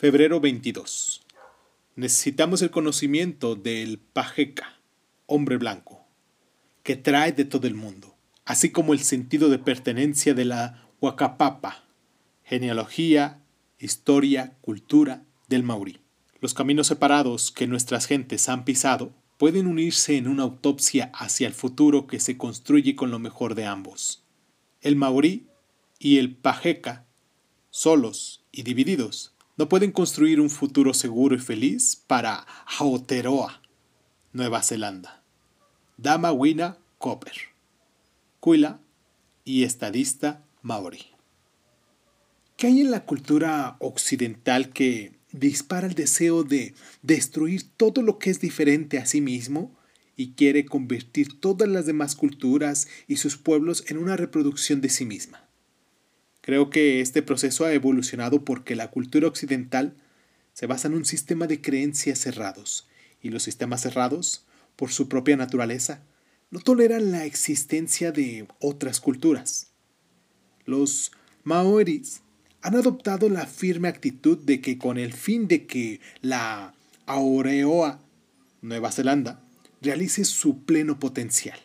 Febrero 22. Necesitamos el conocimiento del Pajeca, hombre blanco, que trae de todo el mundo, así como el sentido de pertenencia de la Huacapapa, genealogía, historia, cultura del Maurí. Los caminos separados que nuestras gentes han pisado pueden unirse en una autopsia hacia el futuro que se construye con lo mejor de ambos. El Maurí y el Pajeca, solos y divididos, no pueden construir un futuro seguro y feliz para Aotearoa, Nueva Zelanda. Dama Wina Copper, Cuila y estadista maori. ¿Qué hay en la cultura occidental que dispara el deseo de destruir todo lo que es diferente a sí mismo y quiere convertir todas las demás culturas y sus pueblos en una reproducción de sí misma? Creo que este proceso ha evolucionado porque la cultura occidental se basa en un sistema de creencias cerrados, y los sistemas cerrados, por su propia naturaleza, no toleran la existencia de otras culturas. Los maoris han adoptado la firme actitud de que con el fin de que la Aoreoa, Nueva Zelanda, realice su pleno potencial,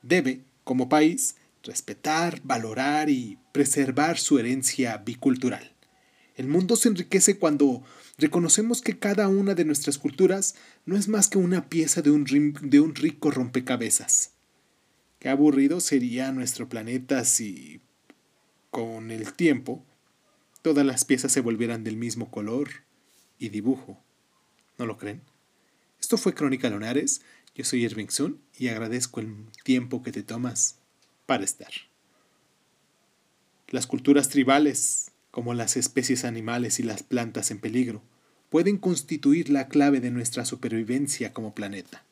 debe, como país, respetar, valorar y preservar su herencia bicultural. El mundo se enriquece cuando reconocemos que cada una de nuestras culturas no es más que una pieza de un, de un rico rompecabezas. Qué aburrido sería nuestro planeta si, con el tiempo, todas las piezas se volvieran del mismo color y dibujo. ¿No lo creen? Esto fue Crónica Lunares. Yo soy Irving Sun y agradezco el tiempo que te tomas para estar. Las culturas tribales, como las especies animales y las plantas en peligro, pueden constituir la clave de nuestra supervivencia como planeta.